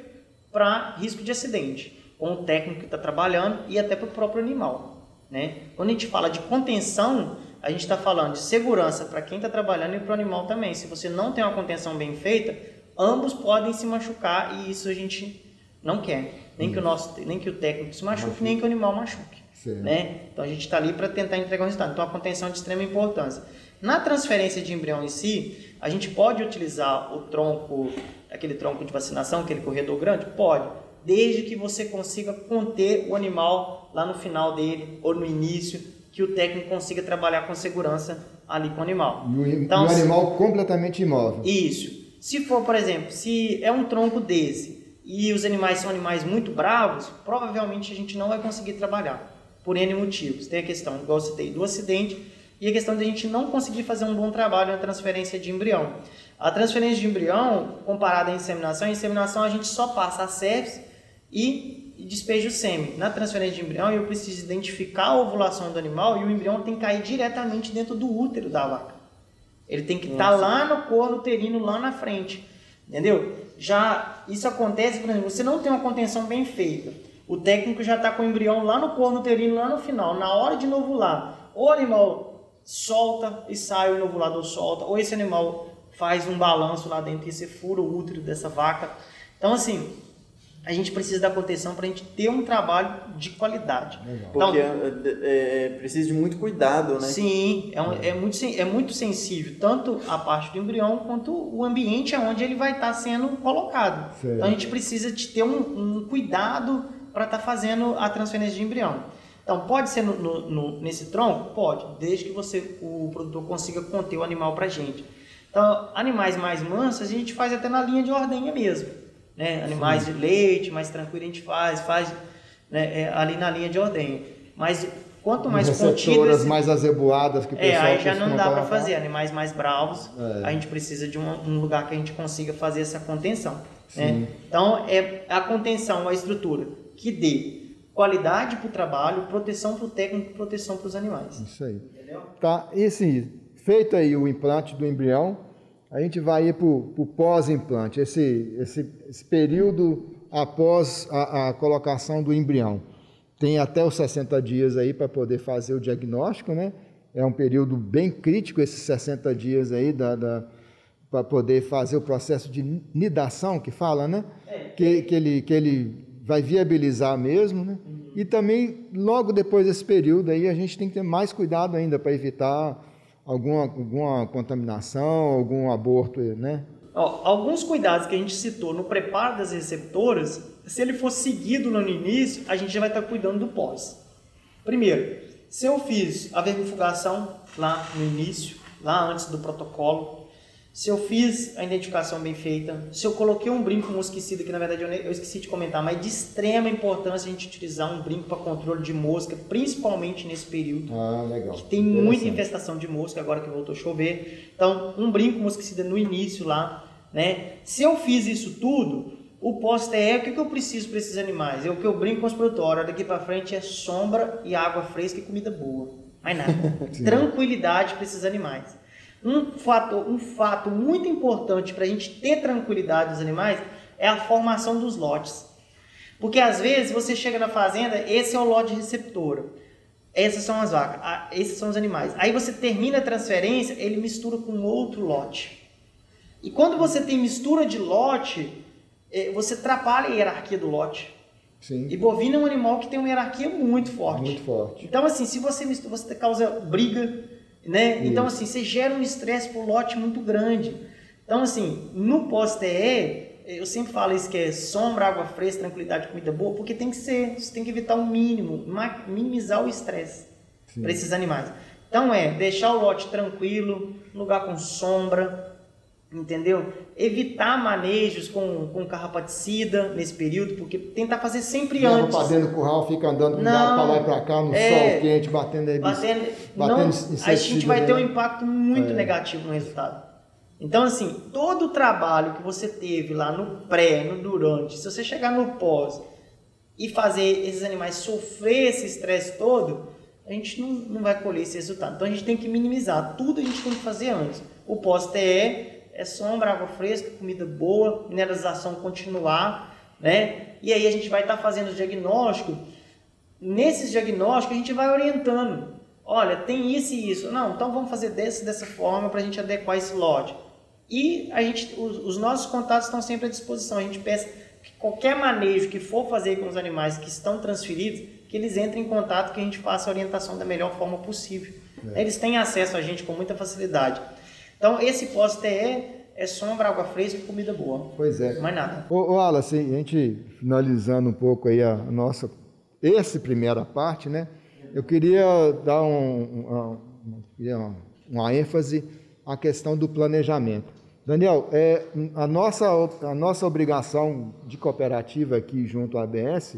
para risco de acidente, com o técnico que está trabalhando e até para o próprio animal. Né? Quando a gente fala de contenção, a gente está falando de segurança para quem está trabalhando e para o animal também. Se você não tem uma contenção bem feita, ambos podem se machucar e isso a gente não quer. Nem, que, o nosso, nem que o técnico se machuque, Machuca. nem que o animal machuque. Né? Então a gente está ali para tentar entregar um resultado. Então a contenção é de extrema importância. Na transferência de embrião em si, a gente pode utilizar o tronco aquele tronco de vacinação, aquele corredor grande? Pode, desde que você consiga conter o animal lá no final dele ou no início, que o técnico consiga trabalhar com segurança ali com o animal. E o, então, o animal se, completamente imóvel. Isso. Se for, por exemplo, se é um tronco desse e os animais são animais muito bravos, provavelmente a gente não vai conseguir trabalhar, por N motivos. Tem a questão, igual eu citei, do acidente e a questão de a gente não conseguir fazer um bom trabalho na transferência de embrião. A transferência de embrião, comparada à inseminação, a inseminação a gente só passa a sepse e despeja o sêmen. Na transferência de embrião, eu preciso identificar a ovulação do animal e o embrião tem que cair diretamente dentro do útero da vaca. Ele tem que estar tá lá no corpo uterino, lá na frente. Entendeu? Já isso acontece, por exemplo, você não tem uma contenção bem feita. O técnico já está com o embrião lá no corno uterino, lá no final. Na hora de novular, ou o animal solta e sai, o novulador solta, ou esse animal faz um balanço lá dentro e você fura o útero dessa vaca. Então, assim, a gente precisa da contenção para a gente ter um trabalho de qualidade. Legal. Então, Porque é, é, precisa de muito cuidado, né? Sim, é, um, é, muito, é muito sensível, tanto a parte do embrião quanto o ambiente onde ele vai estar tá sendo colocado. Certo. Então a gente precisa de ter um, um cuidado para estar tá fazendo a transferência de embrião. Então, pode ser no, no, no, nesse tronco? Pode, desde que você, o produtor consiga conter o animal para a gente. Então, animais mais mansos a gente faz até na linha de ordenha mesmo. Né? Animais Sim. de leite, mais tranquilo, a gente faz, faz né, é, ali na linha de ordenha. Mas quanto mais contidas... mais azeboadas que o pessoal É, aí já não dá para fazer. Animais mais bravos, é. a gente precisa de um, um, lugar que a gente consiga fazer essa contenção. Né? Então, é a contenção, a estrutura que dê qualidade para o trabalho, proteção para o técnico, proteção para os animais. Isso aí. Entendeu? Tá, e assim, feito aí o implante do embrião, a gente vai ir para o pós-implante, esse, esse, esse, período após a, a, colocação do embrião. Tem até os 60 dias aí para poder fazer o diagnóstico, né? É um período bem crítico esses 60 dias aí da, da para poder fazer o processo de nidação que fala, né? É. Que, que, ele, que ele vai viabilizar mesmo, né? E também, logo depois desse período aí, a gente tem que ter mais cuidado ainda para evitar alguma, alguma contaminação, algum aborto, né? Alguns cuidados que a gente citou no preparo das receptoras, se ele for seguido no início, a gente já vai estar cuidando do pós. Primeiro, se eu fiz a vermifugação lá no início, lá antes do protocolo, se eu fiz a identificação bem feita, se eu coloquei um brinco mosquicida, que na verdade eu, esqueci de comentar, mas de extrema importância a gente utilizar um brinco para controle de mosca, principalmente nesse período. Ah, legal. Que tem muita infestação de mosca agora que voltou a chover. Então, um brinco mosquicida no início lá, né? Se eu fiz isso tudo, o pós é o que, que eu preciso para esses animais? É o que eu brinco com os produtores. Daqui para frente é sombra e água fresca e comida boa. Mais nada. Tranquilidade para esses animais. Um fato, um fato muito importante para a gente ter tranquilidade dos animais é a formação dos lotes. Porque às vezes você chega na fazenda, esse é o lote receptor. Essas são as vacas, esses são os animais. Aí você termina a transferência, ele mistura com outro lote. E quando você tem mistura de lote, eh, você atrapalha a hierarquia do lote. Sim. E bovino é um animal que tem uma hierarquia muito forte. Muito forte. Então, assim, se você mistura, você causa briga, né? Então, assim, você gera um estresse por lote muito grande. Então, assim, no pós-TE, eu sempre falo isso que é sombra, água fresca, tranquilidade, comida boa, porque tem que ser, você tem que evitar o mínimo, minimizar o estresse para esses animais. Então é deixar o lote tranquilo, lugar com sombra, entendeu? Evitar manejos com, com carrapaticida nesse período, porque tentar fazer sempre Leva antes. para dentro do curral, fica andando para lá e para cá no é, sol quente, batendo aí. Batendo, batendo não, a gente vai ter um impacto muito é. negativo no resultado. Então, assim, todo o trabalho que você teve lá no pré, no durante, se você chegar no pós e fazer esses animais sofrer esse estresse todo, a gente não, não vai colher esse resultado. Então, a gente tem que minimizar. Tudo a gente tem que fazer antes. O pós-TE é sombra, água fresca, comida boa, mineralização continuar, né? E aí a gente vai estar tá fazendo o diagnóstico. Nesses diagnósticos a gente vai orientando. Olha, tem isso e isso. Não, então vamos fazer desse, dessa forma para a gente adequar esse lote. E a gente, os, os, nossos contatos estão sempre à disposição. A gente peça que qualquer manejo que for fazer com os animais que estão transferidos, que eles entrem em contato, que a gente faça a orientação da melhor forma possível. É. Eles têm acesso a gente com muita facilidade. Então, esse pós-TE é sombra, água fresca e comida boa. Pois é. Mais nada. Ô, ô Wallace, a gente finalizando um pouco aí a nossa, essa primeira parte, né? Eu queria dar um, uma, uma ênfase à questão do planejamento. Daniel, é, a, nossa, a nossa obrigação de cooperativa aqui junto à ABS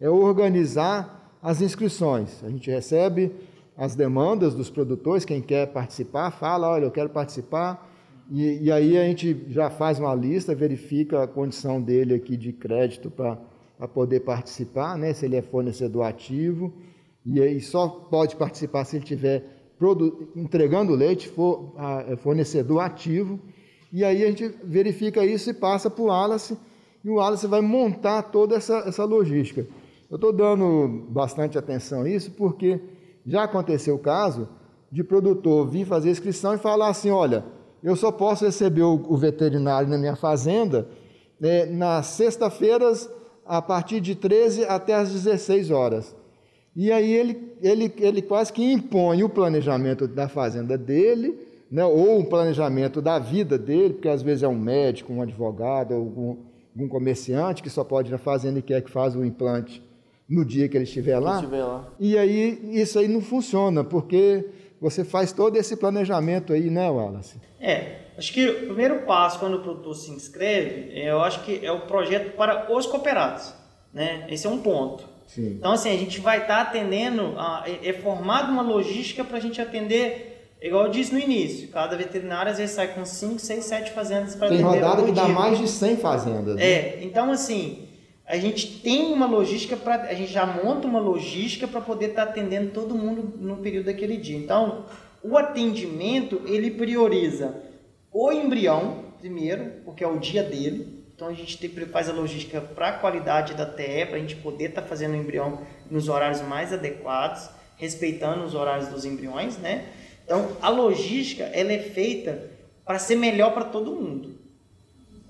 é organizar as inscrições. A gente recebe as demandas dos produtores, quem quer participar, fala, olha, eu quero participar, e, e aí a gente já faz uma lista, verifica a condição dele aqui de crédito para poder participar, né, se ele é fornecedor ativo, e aí só pode participar se ele tiver entregando leite, for é fornecedor ativo, e aí a gente verifica isso e passa para o Wallace, e o Wallace vai montar toda essa, essa logística. Eu estou dando bastante atenção a isso porque já aconteceu o caso de produtor vir fazer inscrição e falar assim: olha, eu só posso receber o, veterinário na minha fazenda né, nas sextas-feiras, a partir de 13 até as 16 horas. E aí ele, ele, ele quase que impõe o planejamento da fazenda dele, né, ou o planejamento da vida dele, porque às vezes é um médico, um advogado, algum, algum comerciante que só pode ir na fazenda e quer que faça o implante no dia que ele estiver lá. estiver lá. E aí isso aí não funciona, porque você faz todo esse planejamento aí, né, Wallace? É, acho que o primeiro passo quando o produtor se inscreve, é, eu acho que é o projeto para os cooperados, né? Esse é um ponto. Sim. Então, assim, a gente vai estar tá atendendo, a, é, é formado uma logística para a gente atender, igual eu disse no início, cada veterinário às vezes sai com 5, 6, 7 fazendas para atender. Tem rodada que dá mais de 100 fazendas. Né? É, então assim, a gente tem uma logística para a gente já monta uma logística para poder estar tá atendendo todo mundo no período daquele dia. Então, o atendimento ele prioriza o embrião primeiro, porque é o dia dele. Então a gente tem, faz a logística para a qualidade da TE, para a gente poder estar tá fazendo o embrião nos horários mais adequados, respeitando os horários dos embriões, né? Então a logística ela é feita para ser melhor para todo mundo.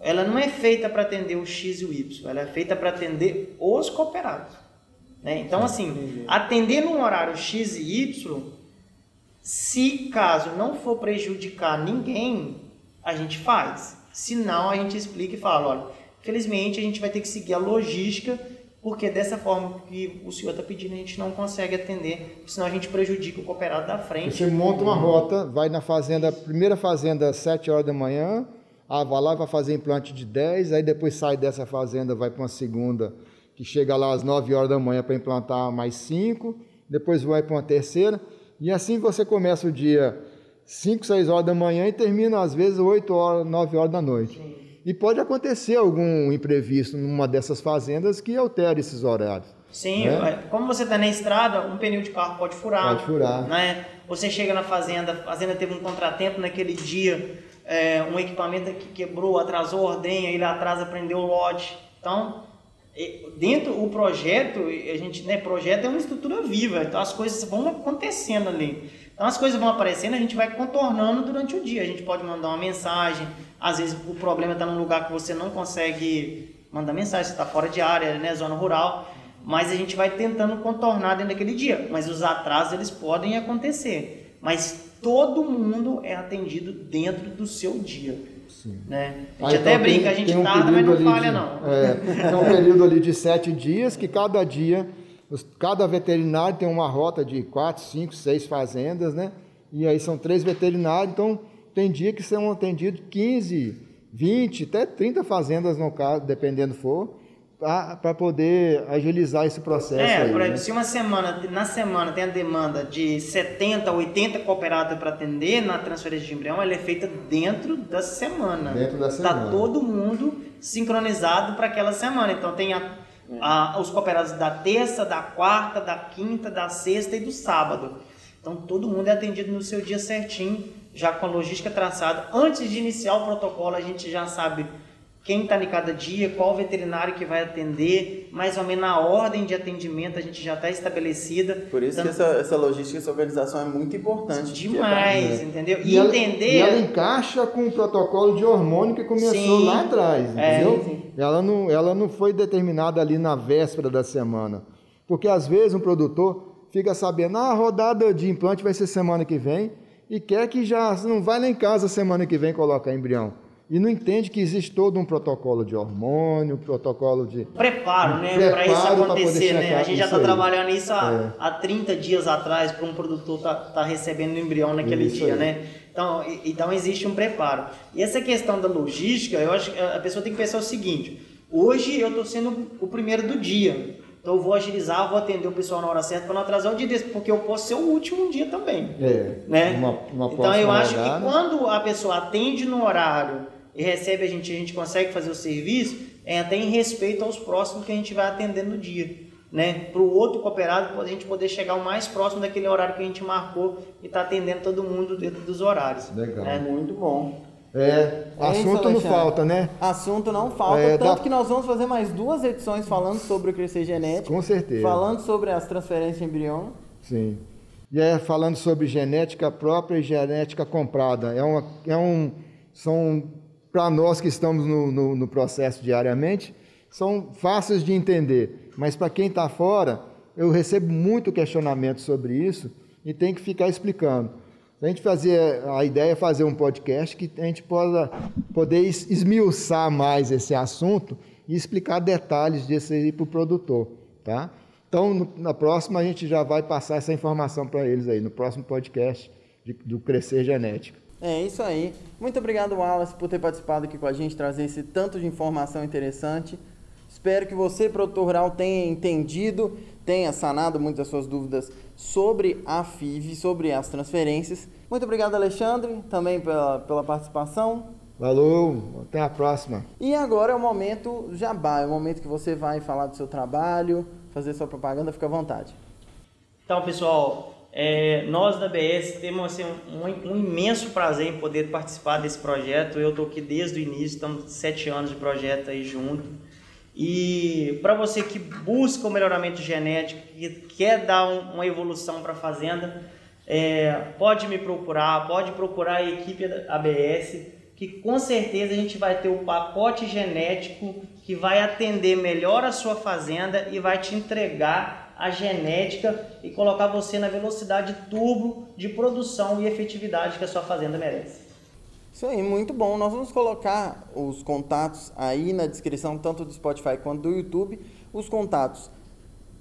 Ela não é feita para atender o X e o Y, ela é feita para atender os cooperados. Né? Então, assim, atender num horário X e Y, se caso não for prejudicar ninguém, a gente faz. Se não, a gente explica e fala, olha, felizmente a gente vai ter que seguir a logística, porque dessa forma que o senhor está pedindo, a gente não consegue atender, senão a gente prejudica o cooperado da frente. Você monta uma rota, vai na fazenda, primeira fazenda às 7 horas da manhã, ah, vai lá, vai fazer implante de 10, aí depois sai dessa fazenda, vai para uma segunda que chega lá às 9 horas da manhã para implantar mais 5, depois vai para uma terceira, e assim você começa o dia 5, 6 horas da manhã e termina às vezes 8 horas, 9 horas da noite. Sim. E pode acontecer algum imprevisto numa dessas fazendas que altere esses horários. Sim, né? como você está na estrada, um pneu de carro pode furar. Pode furar. Né? Você chega na fazenda, a fazenda teve um contratempo naquele dia, é, um equipamento que quebrou, atrasou a ordenha, ele atrasa, prendeu o lote. Então, dentro o projeto, a gente, né, projeto é uma estrutura viva, então as coisas vão acontecendo ali. Então as coisas vão aparecendo, a gente vai contornando durante o dia. A gente pode mandar uma mensagem, às vezes o problema está num lugar que você não consegue mandar mensagem, você está fora de área, né, zona rural, mas a gente vai tentando contornar dentro daquele dia. Mas os atrasos eles podem acontecer, mas todo mundo é atendido dentro do seu dia. Sim. Né? A gente Aí, até então, brinca, tem, a gente um tarda, mas não falha, de, não. É, tem um período ali de sete dias que cada dia, cada veterinário tem uma rota de quatro, cinco, seis fazendas, né? E aí são três veterinários, então tem dia que são atendidos 15, 20, até 30 fazendas no caso, dependendo for para poder agilizar esse processo. É, aí, por exemplo, né? se uma semana, na semana tem a demanda de 70, 80 cooperados para atender na transferência de embrião, ela é feita dentro da semana. Dentro da tá semana. Está todo mundo sincronizado para aquela semana. Então tem a, a, os cooperados da terça, da quarta, da quinta, da sexta e do sábado. Então todo mundo é atendido no seu dia certinho, já com a logística traçada. Antes de iniciar o protocolo, a gente já sabe quem está em cada dia, qual veterinário que vai atender, mais ou menos a ordem de atendimento a gente já está estabelecida. Por isso que essa, essa logística, essa organização é muito importante. Demais, é. entendeu? E, e entender... Ela, e ela encaixa com o protocolo de hormônio que começou sim, lá atrás, é, entendeu? É, ela, não, ela não foi determinada ali na véspera da semana. Porque às vezes um produtor fica sabendo, ah, a rodada de implante vai ser semana que vem, e quer que já não vai lá em casa semana que vem colocar embrião e não entende que existe todo um protocolo de hormônio, protocolo de. Preparo, né? Para isso acontecer, né? A gente já está trabalhando isso há, é. há 30 dias atrás para um produtor estar tá, tá recebendo o embrião naquele isso dia, aí. né? Então, então existe um preparo. E essa questão da logística, eu acho que a pessoa tem que pensar o seguinte: hoje eu estou sendo o primeiro do dia. Então eu vou agilizar, vou atender o pessoal na hora certa para não atrasar o dia desse, porque eu posso ser o último dia também. É. Né? Uma, uma então eu acho que quando a pessoa atende no horário e recebe a gente, a gente consegue fazer o serviço, é até em respeito aos próximos que a gente vai atender no dia. Né? Para o outro cooperado, a gente poder chegar o mais próximo daquele horário que a gente marcou e estar tá atendendo todo mundo dentro dos horários. Legal. É muito bom. É, é assunto não falta, né? Assunto não falta, é, tanto dá... que nós vamos fazer mais duas edições falando sobre o crescer genético. Com certeza. Falando sobre as transferências de embrião. Sim. E é falando sobre genética própria e genética comprada. É, uma, é um, são para nós que estamos no, no, no, processo diariamente, são fáceis de entender, mas para quem está fora, eu recebo muito questionamento sobre isso e tem que ficar explicando. A gente fazer a ideia é fazer um podcast que a gente possa poder esmiuçar mais esse assunto e explicar detalhes disso aí para o produtor, tá? Então, na próxima a gente já vai passar essa informação para eles aí no próximo podcast de, do Crescer Genética. É isso aí. Muito obrigado, Wallace, por ter participado aqui com a gente, trazer esse tanto de informação interessante. Espero que você, produtor rural, tenha entendido, tenha sanado muitas das suas dúvidas sobre a FIV, sobre as transferências. Muito obrigado, Alexandre, também pela, pela participação. Falou, até a próxima. E agora é o momento jabá, é o momento que você vai falar do seu trabalho, fazer sua propaganda, fica à vontade. Então, pessoal, É, nós da BS temos assim, um, um, imenso prazer em poder participar desse projeto. Eu estou aqui desde o início, estamos sete anos de projeto aí junto. E para você que busca o melhoramento genético, que quer dar um, uma evolução para a fazenda, é, pode me procurar, pode procurar a equipe da ABS, que com certeza a gente vai ter o pacote genético que vai atender melhor a sua fazenda e vai te entregar a genética e colocar você na velocidade turbo de produção e efetividade que a sua fazenda merece. Isso aí, muito bom. Nós vamos colocar os contatos aí na descrição, tanto do Spotify quanto do YouTube, os contatos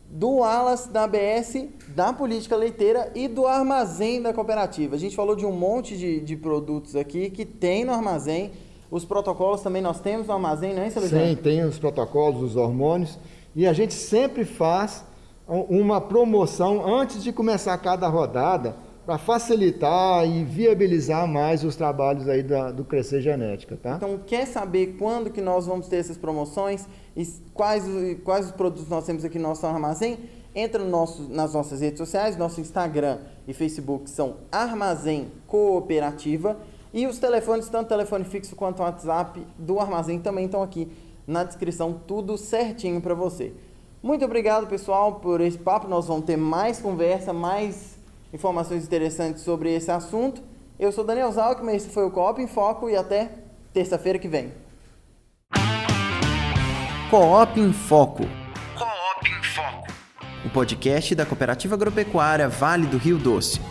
do Alas, da ABS, da Política Leiteira e do armazém da cooperativa. A gente falou de um monte de, de produtos aqui que tem no armazém. Os protocolos também nós temos no armazém, não é, Celestino? Sim, tem os protocolos, os hormônios. E a gente sempre faz uma promoção antes de começar cada rodada para facilitar e viabilizar mais os trabalhos aí da, do Crescer Genética, tá? Então, quer saber quando que nós vamos ter essas promoções e quais, quais os produtos nós temos aqui no nosso armazém? Entra no nosso, nas nossas redes sociais, nosso Instagram e Facebook são Armazém Cooperativa e os telefones, tanto telefone fixo quanto WhatsApp do armazém também estão aqui na descrição, tudo certinho para você. Muito obrigado, pessoal, por esse papo. Nós vamos ter mais conversa, mais informações interessantes sobre esse assunto. Eu sou Daniel Zalkman, esse foi o Coop em Foco e até terça-feira que vem. Coop em Foco. Coop em Foco. O podcast da Cooperativa Agropecuária Vale do Rio Doce.